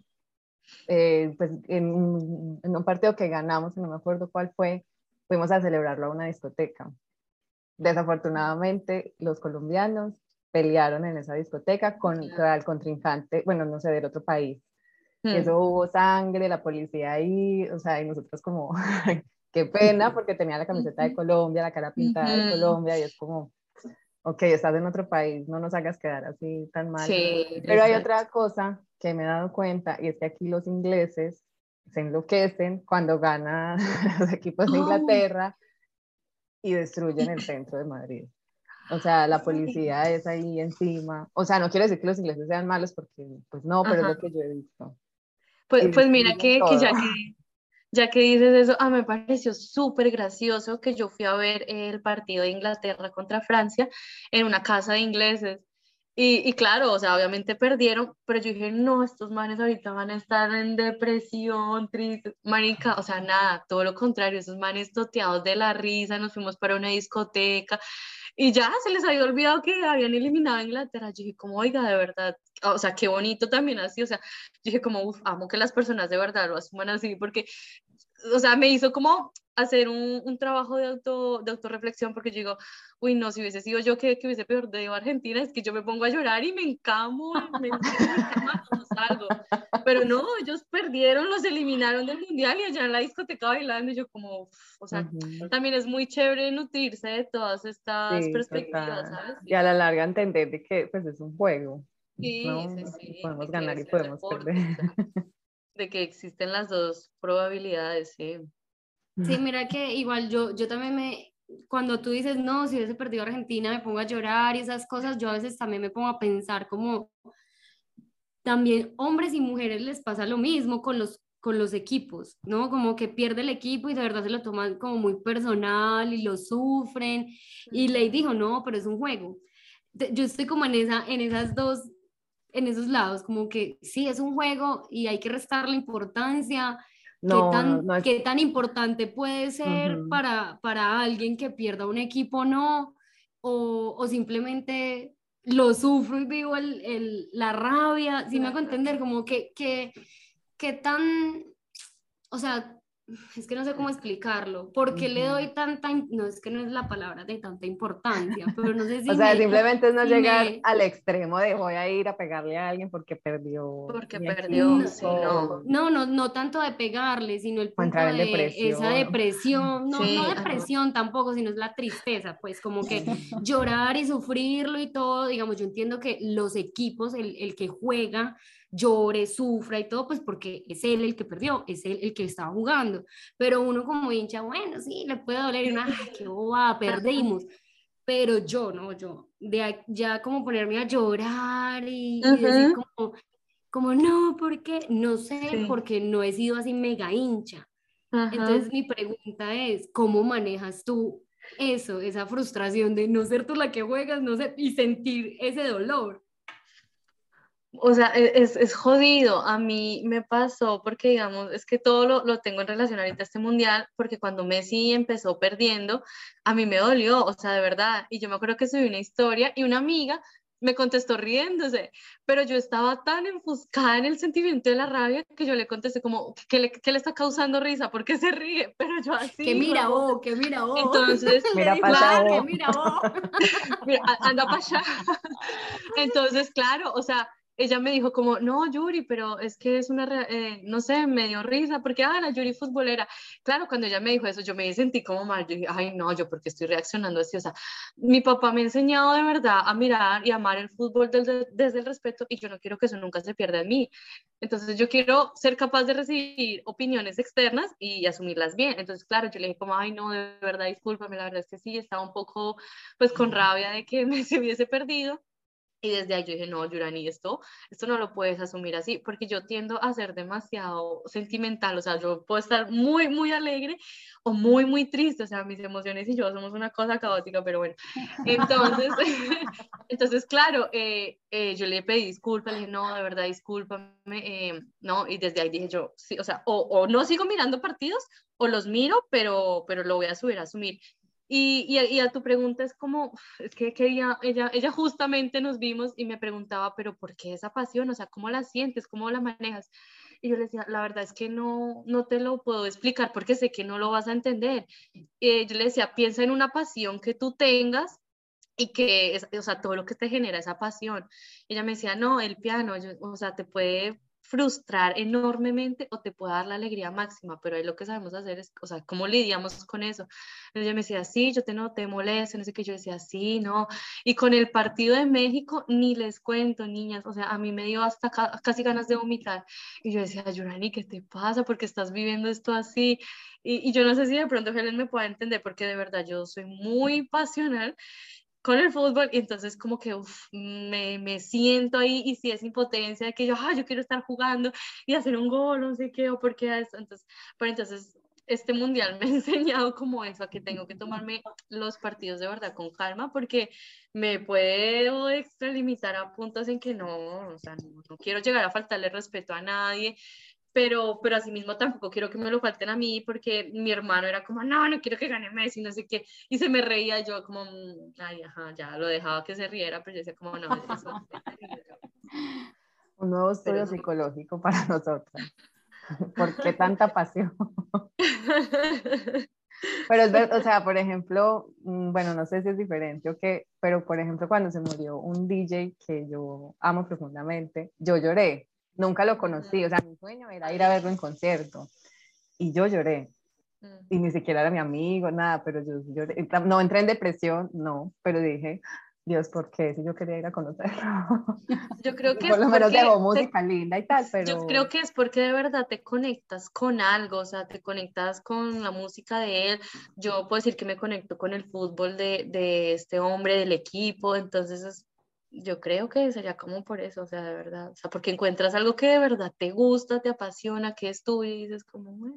eh, pues en, en, un partido que ganamos, no me acuerdo cuál fue, fuimos a celebrarlo a una discoteca. Desafortunadamente, los colombianos pelearon en esa discoteca con el contrincante, bueno, no sé, del otro país. Hmm. eso hubo sangre, la policía ahí, o sea, y nosotros como, qué pena, porque tenía la camiseta de Colombia, la cara pintada de Colombia, y es como, ok, estás en otro país, no nos hagas quedar así tan mal. Sí, Pero hay otra cosa que me he dado cuenta, y es que aquí los ingleses se enloquecen cuando ganan los equipos de oh. Inglaterra y destruyen el centro de Madrid. O sea, la policía es ahí encima. O sea, no quiere decir que los ingleses sean malos porque, pues no, pero es lo que yo he visto. Pues, pues mira que, que, ya que ya que dices eso, a mí me pareció súper gracioso que yo fui a ver el partido de Inglaterra contra Francia en una casa de ingleses. Y, y, claro, o sea, obviamente perdieron, pero yo dije, no, estos manes ahorita van a estar en depresión, triste, marica, o sea, nada, todo lo contrario, esos manes toteados de la risa, nos fuimos para una discoteca, y ya se les había olvidado que habían eliminado a Inglaterra. Yo dije, como, oiga, de verdad, o sea, qué bonito también así, o sea, dije como, uf, amo que las personas de verdad lo asuman así, porque, o sea, me hizo como hacer un, un trabajo de, auto, de autorreflexión, porque yo digo, uy, no, si hubiese sido yo que, que hubiese perdido Argentina, es que yo me pongo a llorar y me encamo, me, encamo, algo. pero no, ellos perdieron, los eliminaron del mundial y allá en la discoteca bailando y yo como, o sea, también es muy chévere nutrirse de todas estas perspectivas, ¿sabes? Y a la larga entender de que pues es un juego. Sí, sí, sí. Podemos ganar y podemos perder. de que existen las dos probabilidades, sí. Sí, mira que igual yo, yo también me, cuando tú dices, no, si hubiese perdido Argentina, me pongo a llorar y esas cosas, yo a veces también me pongo a pensar como también hombres y mujeres les pasa lo mismo con los con los equipos, ¿no? Como que pierde el equipo y de verdad se lo toman como muy personal y lo sufren. Y Ley dijo, no, pero es un juego. Yo estoy como en, esa, en esas dos, en esos lados, como que sí, es un juego y hay que restarle importancia, ¿Qué, tan, ¿Qué tan importante puede ser para, para alguien que pierda un equipo no? O, o, simplemente lo sufro y vivo el, el, la rabia, si me hago entender, como que, que, que tan, o sea, es que no sé cómo explicarlo. ¿Por qué le doy tanta, no es que no es la palabra de tanta importancia, pero no sé si... o sea, simplemente es no llegar al extremo de voy a ir a pegarle a alguien porque perdió. Porque perdió, no, no. no, no, tanto de pegarle, sino el punto de depresión. esa depresión, no, no depresión tampoco, sino es la tristeza, pues como que llorar y sufrirlo y todo, digamos, yo entiendo que los equipos, el, el que juega, llore, sufra y todo, pues porque es él el que perdió, es él el que estaba jugando. Pero uno como hincha, bueno, sí, le puede doler y una, ay, qué boba, perdimos. Pero yo, no, yo, de ya como ponerme a llorar y, decir como, como, no, ¿por qué? No sé, porque no he sido así mega hincha. Entonces mi pregunta es, ¿cómo manejas tú eso, esa frustración de no ser tú la que juegas, no sé, y sentir ese dolor? O sea, e, es, es, jodido. A mí me pasó porque, digamos, es que todo lo, lo, tengo en relación ahorita a este mundial, porque cuando Messi empezó perdiendo, a mí me dolió, o sea, de verdad. Y yo me acuerdo que subí una historia y una amiga me contestó riéndose, pero yo estaba tan enfuscada en el sentimiento de la rabia que yo le contesté como, ¿qué le, qué le está causando risa? ¿Por qué se ríe? Pero yo así... Que mira vos, que mira vos. Entonces, mira para que mira vos. anda para allá. Entonces, claro, o sea, ella me dijo como, no, Yuri, pero es que es una, eh, no sé, me dio risa, porque, ah, la Yuri futbolera. Claro, cuando ella me dijo eso, yo me sentí como mal, yo dije, ay, no, yo porque estoy reaccionando así, o sea, mi papá me ha enseñado de verdad a mirar y amar el fútbol desde, desde el respeto y yo no quiero que eso nunca se pierda en mí. Entonces yo quiero ser capaz de recibir opiniones externas y asumirlas bien. Entonces, claro, yo le dije como, ay, no, de verdad, discúlpame, la verdad es que sí, estaba un poco, pues, con rabia de que me se hubiese perdido y desde ahí yo dije, no, Yurani, esto, esto no lo puedes asumir así, porque yo tiendo a ser demasiado sentimental, o sea, yo puedo estar muy, muy alegre o muy, muy triste, o sea, mis emociones y yo somos una cosa caótica, pero bueno. Entonces, entonces claro, eh, eh, yo le pedí disculpas, le dije, no, de verdad, discúlpame, eh, no, y desde ahí dije yo, sí, o sea, o, o, no sigo mirando partidos o los miro, pero, pero lo voy a subir a asumir. Y, y, a tu pregunta es como, es que, que ella, ella, justamente nos vimos y me preguntaba, pero ¿por qué esa pasión? O sea, ¿cómo la sientes? ¿Cómo la manejas? Y yo le decía, la verdad es que no, no te lo puedo explicar porque sé que no lo vas a entender. Y yo le decía, piensa en una pasión que tú tengas y que, o sea, todo lo que te genera esa pasión. Ella me decía, no, el piano, o sea, te puede frustrar enormemente o te puede dar la alegría máxima, pero ahí lo que sabemos hacer es, o sea, ¿cómo lidiamos con eso? Ella me decía, sí, yo te no te molesto, no sé qué, yo decía, sí, no, y con el partido de México ni les cuento, niñas, o sea, a mí me dio hasta casi ganas de vomitar, y yo decía, Yurani, ¿qué te pasa? porque estás viviendo esto así? Y, y yo no sé si de pronto Helen me pueda entender, porque de verdad yo soy muy pasional, con el fútbol y entonces como que me, me, siento ahí y si es impotencia que yo, ah, yo quiero estar jugando y hacer un gol, no sé qué, o por qué eso. Entonces, pero entonces este mundial me ha enseñado como eso, que tengo que tomarme los partidos de verdad con calma porque me puedo extralimitar a puntos en que no, o sea, no, no quiero llegar a faltarle respeto a nadie, pero, pero asimismo tampoco quiero que me lo falten a mí porque mi hermano era como, no, no quiero que gane Messi, no sé qué, y se me reía yo como, mm, ay, ajá, ya lo dejaba que se riera, pero yo decía como, no, eso, Un nuevo estudio psicológico para nosotros. ¿Por qué tanta pasión? Pero es verdad, o sea, por ejemplo, mm, bueno, no sé si es diferente o qué, pero por ejemplo, cuando se murió un DJ que yo amo profundamente, yo lloré Nunca lo conocí, o sea, mi sueño era ir a verlo en concierto. Y yo lloré. Y ni siquiera era mi amigo, nada, pero yo lloré. No entré en depresión, no, pero dije, Dios, ¿por qué? Si yo quería ir a conocerlo. Yo creo que Por lo menos debo música linda y tal, pero... Yo creo que es porque de verdad te conectas con algo, o sea, te conectas con la música de él. Yo puedo decir que me conecto con el fútbol de, de este hombre, del equipo, entonces yo creo que sería como por eso, o sea, de verdad, o sea, porque encuentras algo que de verdad te gusta, te apasiona, que es tuyo y dices como, bueno.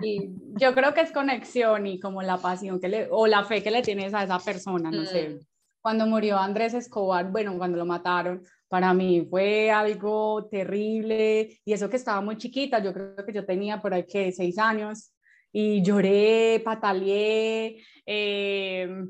Y yo creo que es conexión y como la pasión que le, o la fe que le tienes a esa persona, no sé. Mm. Cuando murió Andrés Escobar, bueno, cuando lo mataron, para mí fue algo terrible y eso que estaba muy chiquita, yo creo que yo tenía por ahí que seis años y lloré, pataleé, eh,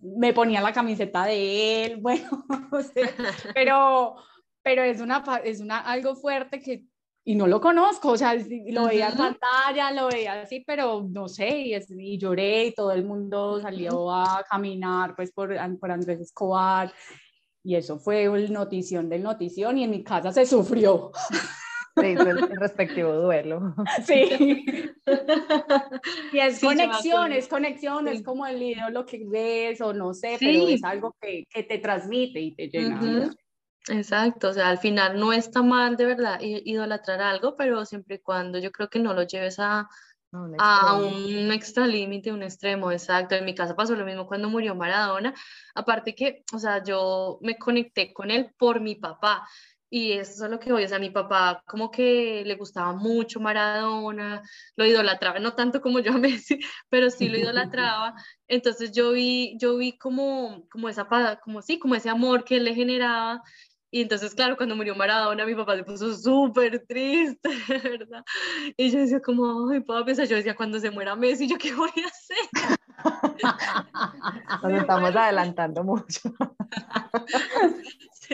me ponía la camiseta de él, bueno, o sea, pero, pero es, una, es una, algo fuerte que y no lo conozco, o sea, lo veía en pantalla, lo veía así, pero no sé, y, y lloré y todo el mundo salió a caminar pues por, por Andrés Escobar y eso fue el notición del notición y en mi casa se sufrió. Sí, el respectivo duelo. Sí. Y es conexión, es conexión, es como el lo que ves o no sé, pero es algo que, que, te transmite y te llena. Exacto, o sea, al final no está mal de verdad idolatrar algo, pero siempre y cuando yo creo que no lo lleves a, a un extra límite, un extremo, exacto. En mi casa pasó lo mismo cuando murió Maradona, aparte que, o sea, yo me conecté con él por mi papá. Y eso es lo que voy, o sea, mi papá como que le gustaba mucho Maradona, lo idolatraba, no tanto como yo a Messi, pero sí lo idolatraba. Entonces yo vi, yo vi como, como esa, como sí, como ese amor que él le generaba y entonces, claro, cuando murió Maradona, mi papá se puso súper triste, ¿verdad? Y yo decía como, ay, papi, o yo decía, cuando se muera Messi, ¿yo qué voy a hacer? Nos estamos adelantando mucho.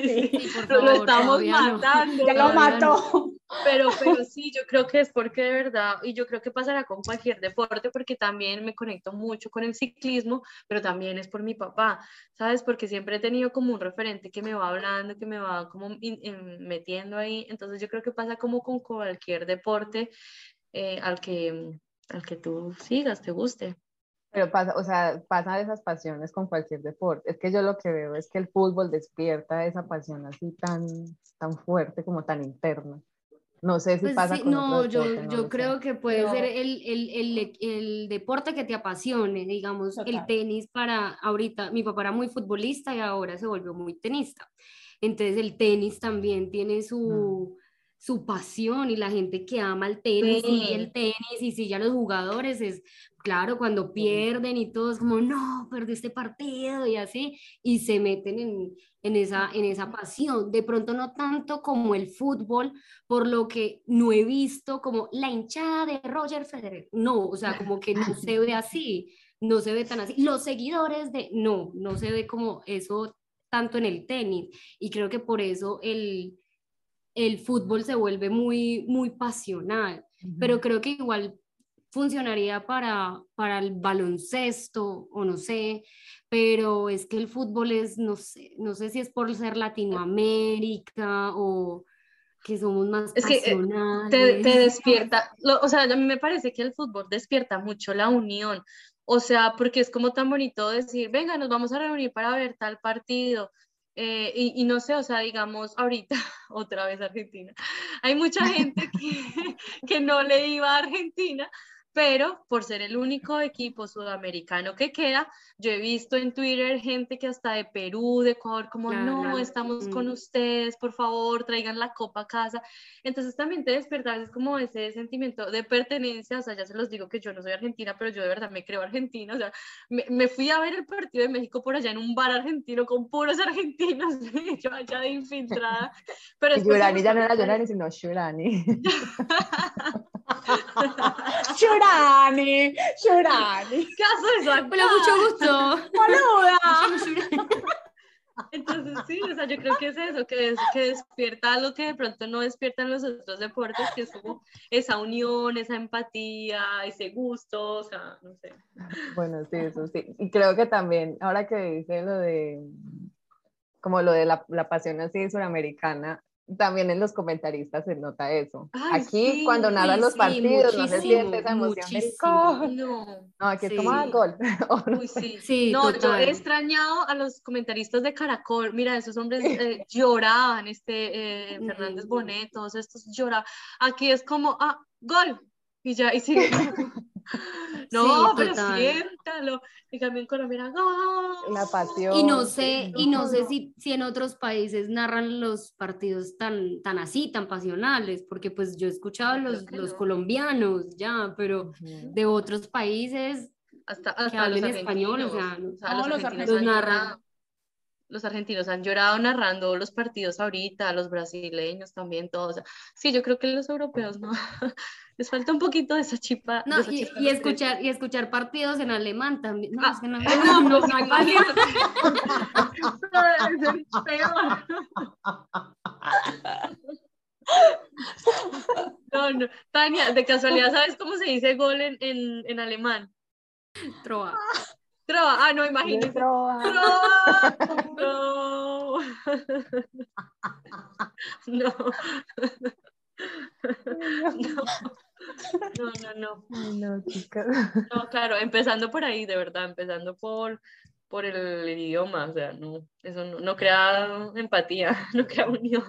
Sí, lo estamos matando. Ya lo mató. Pero, pero sí, yo creo que es porque de verdad, y yo creo que pasará con cualquier deporte, porque también me conecto mucho con el ciclismo, pero también es por mi papá, ¿sabes? Porque siempre he tenido como un referente que me va hablando, que me va como metiendo ahí. Entonces yo creo que pasa como con cualquier deporte eh, al, que, al que tú sigas, te guste. Pero pasa, o sea, pasan esas pasiones con cualquier deporte. Es que yo lo que veo es que el fútbol despierta esa pasión así tan, tan fuerte como tan interna. No sé si pues pasa sí, con No, otro yo, deporte, no yo creo sé. que puede ser el, el, el, el, deporte que te apasione, digamos, el tenis para ahorita, mi papá era muy futbolista y ahora se volvió muy tenista. Entonces el tenis también tiene su, su pasión y la gente que ama el tenis y el tenis y sigue a los jugadores es, claro, cuando pierden y todo es como, no, perdí este partido y así, y se meten en, en, esa, en esa pasión. De pronto no tanto como el fútbol, por lo que no he visto como la hinchada de Roger Federer. No, o sea, como que no se ve así, no se ve tan así. Los seguidores de, no, no se ve como eso tanto en el tenis. Y creo que por eso el, el fútbol se vuelve muy, muy pasional. Pero creo que igual funcionaría para, para el baloncesto o no sé, pero es que el fútbol es, no sé, no sé si es por ser Latinoamérica o que somos más Es que, eh, pasionales. te, te despierta, lo- o sea, a mí me parece que el fútbol despierta mucho la unión, o sea, porque es como tan bonito decir, venga, nos vamos a reunir para ver tal partido, eh, y, y no sé, o sea, digamos, ahorita, otra vez Argentina, hay mucha gente que, que no le iba a Argentina, pero por ser el único equipo sudamericano que queda, yo he visto en Twitter gente que hasta de Perú, de Ecuador, como no, Claro, estamos mm. con ustedes, por favor, traigan la copa a casa. Entonces también te despierta a veces como ese sentimiento de pertenencia, o sea, ya se los digo que yo no soy argentina, pero yo de verdad me creo argentina, o sea, me, me fui a ver el partido de México por allá en un bar argentino con puros argentinos, yo allá de infiltrada. Pero Yurani ya no era Yurani, sino Shurani. Shurani, Shurani, ¿Qué haces eso acá? Hola, mucho gusto. boluda. Entonces, sí, o sea, yo creo que es eso, que, es, que despierta algo que de pronto no despiertan los otros deportes, que es como esa unión, esa empatía, ese gusto, o sea, no sé. Bueno, sí, eso sí. Y creo que también, ahora que dice lo de, como lo de la, la pasión así suramericana, también en los comentaristas se nota eso. Ay, aquí sí, cuando narran uy, los sí, partidos no se siente esa emoción del muchísimo. gol. No. No, aquí es como Sí. ah, gol. Uy, sí. Sí, No, yo he extrañado a los comentaristas de Caracol. Mira, esos hombres eh, lloraban, este eh, Fernández. Bonet, todos estos lloraban. Aquí es como, ah, gol. Y ya, y sigue. No, Sí, pero total. siéntalo. Y también Colombia era gol. La pasión. Y no sé, y no sé no. si, si en otros países narran los partidos tan, tan así, tan pasionales, porque pues yo he escuchado los, los no. colombianos ya, pero Ujú. de otros países, Hasta, que hasta los español, o sea, O sea, los los argentinos narran. llorado. Los argentinos han llorado narrando los partidos ahorita, los brasileños también, todos. O sea, sí, yo creo que los europeos no. Les falta un poquito de esa chipa. no, esa y, chispa escuchar, y escuchar partidos en alemán también. No, Ah, es que no, No, no, no, no. No. No, no. Tania, de casualidad, ¿sabes cómo se dice gol en, en, en alemán? trova. Trova. Ah, no, imagínate. Trova. Trova. No. No. No. No, no, no. No, chicas. No, claro, empezando por ahí, de verdad, empezando por, por el, idioma, o sea, no, eso no, no crea empatía, no crea unión.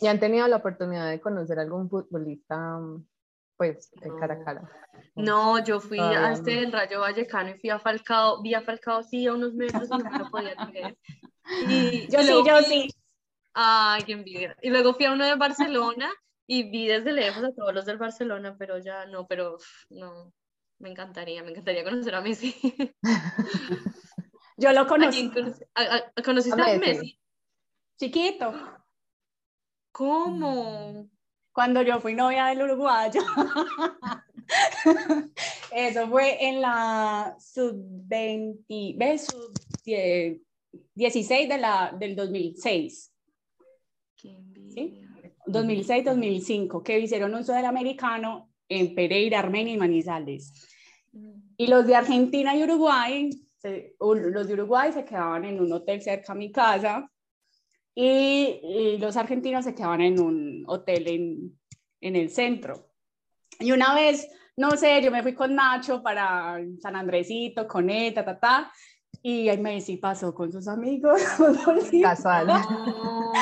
¿Y han tenido la oportunidad de conocer algún futbolista, pues, de cara a No. cara? No, yo fui a este no. del Rayo Vallecano y fui a Falcao, vi a Falcao sí a unos metros y no lo podía creer. Y, Yo sí, yo fui- sí. Ay, qué envidia. Y luego fui a uno de Barcelona y vi desde lejos a todos los del Barcelona, pero ya no, pero no, me encantaría, me encantaría conocer a Messi. Yo lo ¿A conocí a- a- ¿Conociste A Messi. Chiquito, ¿Cómo? cuando yo fui novia del uruguayo. Eso fue en la sub-20, ¿ves? Sub 16 de la, del 2006. Qué envidia. 2006-2005, que hicieron un sudamericano en Pereira, Armenia y Manizales. Mm. Y los de Argentina y Uruguay, se- los de Uruguay se quedaban en un hotel cerca a mi casa y, y los argentinos se quedaban en un hotel en, en el centro. Y una vez, no sé, yo me fui con Nacho para San Andresito, con él, ta, ta, ta, y ahí Messi pasó con sus amigos. Casual. No.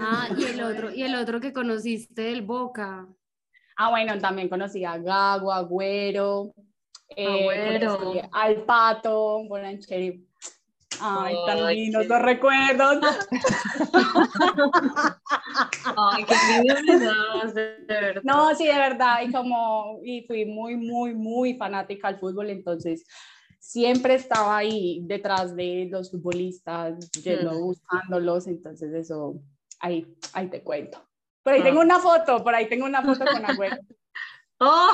Ah, y el otro, y el otro que conociste del Boca. Ah, bueno, también conocí a Gago, Agüero, eh, Agüero. al Pato, Bolancheri. Ay, tan lindos los recuerdos. Ay, qué me de de verdad. No, sí, de verdad, y como, y fui muy, muy, muy fanática al fútbol, entonces siempre estaba ahí detrás de los futbolistas, yendo, Hmm. buscándolos, entonces eso, ahí, ahí te cuento. Por ahí Ah. tengo una foto, por ahí tengo una foto con Agüero. Oh,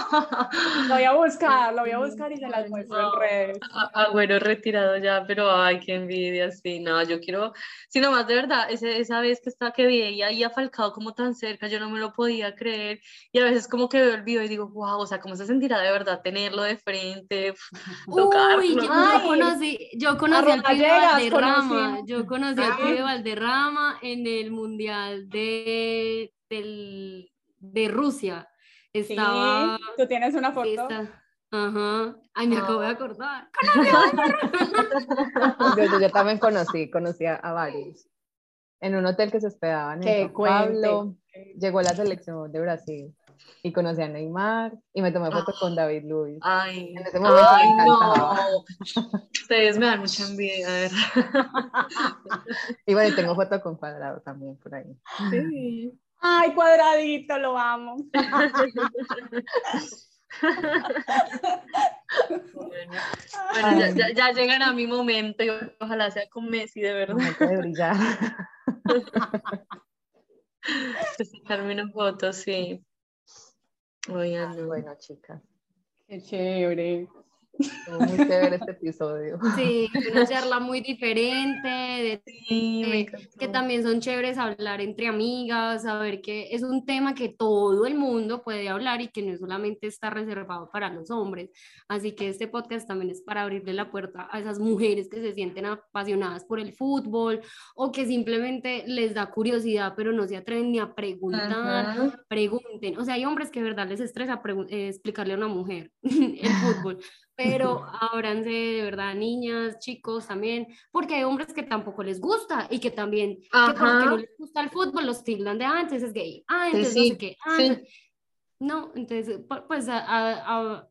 Lo voy a buscar, lo voy a buscar y se las muestro en redes. Agüero retirado ya, pero ay, qué envidia, sí, no, yo quiero, sí, nomás de verdad, ese, esa vez que estaba que vi ahí a Falcao como tan cerca, yo no me lo podía creer, y a veces como que veo el video y digo, wow, o sea, ¿cómo se sentirá de verdad tenerlo de frente, tocarlo? Uy, yo, yo Ay, conocí, yo conocí al pibe Valderrama, conocí. yo conocí al Ah. pibe Valderrama en el mundial de, del- de Rusia. Sí, Estaba, tú tienes una foto. esta- ajá, ay, me acabo de Ah. acordar. Yo, yo- yo también conocí, conocí a, a varios. En un hotel que se hospedaban en. Pablo, llegó la selección de Brasil y conocí a Neymar y me tomé fotos con David Luiz. Ay, En ese momento me ay, encantaba. no, ustedes me dan mucha envidia, de verdad. Y bueno, y tengo foto con Cuadrado también por ahí. Sí. Ay, cuadradito, lo amo. Bueno, bueno, ya, ya, ya llegará mi momento y ojalá sea con Messi, de verdad. Momento de brillar. De sacarme una foto, sí. Oigan. Bueno, chicas. Qué chévere. Muy chévere este episodio. Sí, una charla muy diferente, de, que también son chéveres hablar entre amigas, saber que es un tema que todo el mundo puede hablar y que no solamente está reservado para los hombres. Así que este podcast también es para abrirle la puerta a esas mujeres que se sienten apasionadas por el fútbol o que simplemente les da curiosidad pero no se atreven ni a preguntar, pregunten. O sea, hay hombres que de verdad les estresa eh, explicarle a una mujer el fútbol pero ábranse de verdad, niñas, chicos también, porque hay hombres que tampoco les gusta y que también, que porque no les gusta el fútbol, los tildan de, ah, entonces es gay, ah, entonces no sé qué, ah, no, entonces, pues a,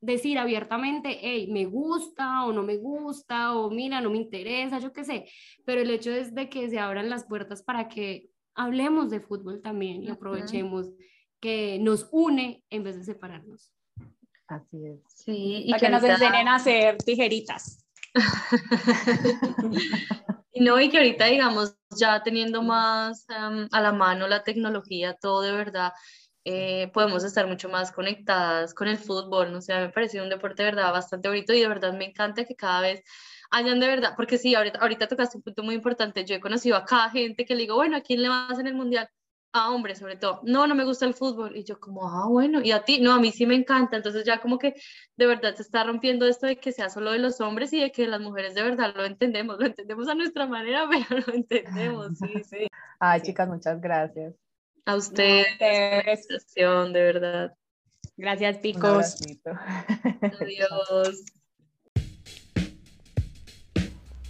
decir abiertamente, hey, me gusta o no me gusta, o mira, no me interesa, yo qué sé, pero el hecho es de que se abran las puertas para que hablemos de fútbol también y aprovechemos que nos une en vez de separarnos. Así es. Sí, y Para que, nos enseñen a hacer tijeritas. no, y que ahorita, digamos, ya teniendo más em, a la mano la tecnología, todo de verdad, eh, podemos estar mucho más conectadas con el fútbol, ¿no? O sea, me parece un deporte de verdad bastante bonito y de verdad me encanta que cada vez hayan de verdad, porque sí, ahorita, ahorita tocaste un punto muy importante, yo he conocido a cada gente que le digo, bueno, ¿a quién le vas en el mundial? A hombres sobre todo, no, no me gusta el fútbol. Y yo como, ah, bueno, y a ti, no, a mí sí me encanta. Entonces ya como que de verdad se está rompiendo esto de que sea solo de los hombres y de que las mujeres de verdad lo entendemos, lo entendemos a nuestra manera, pero lo entendemos, sí, sí. Ay, chicas, muchas gracias. A ustedes, de verdad. Gracias, picos. Adiós.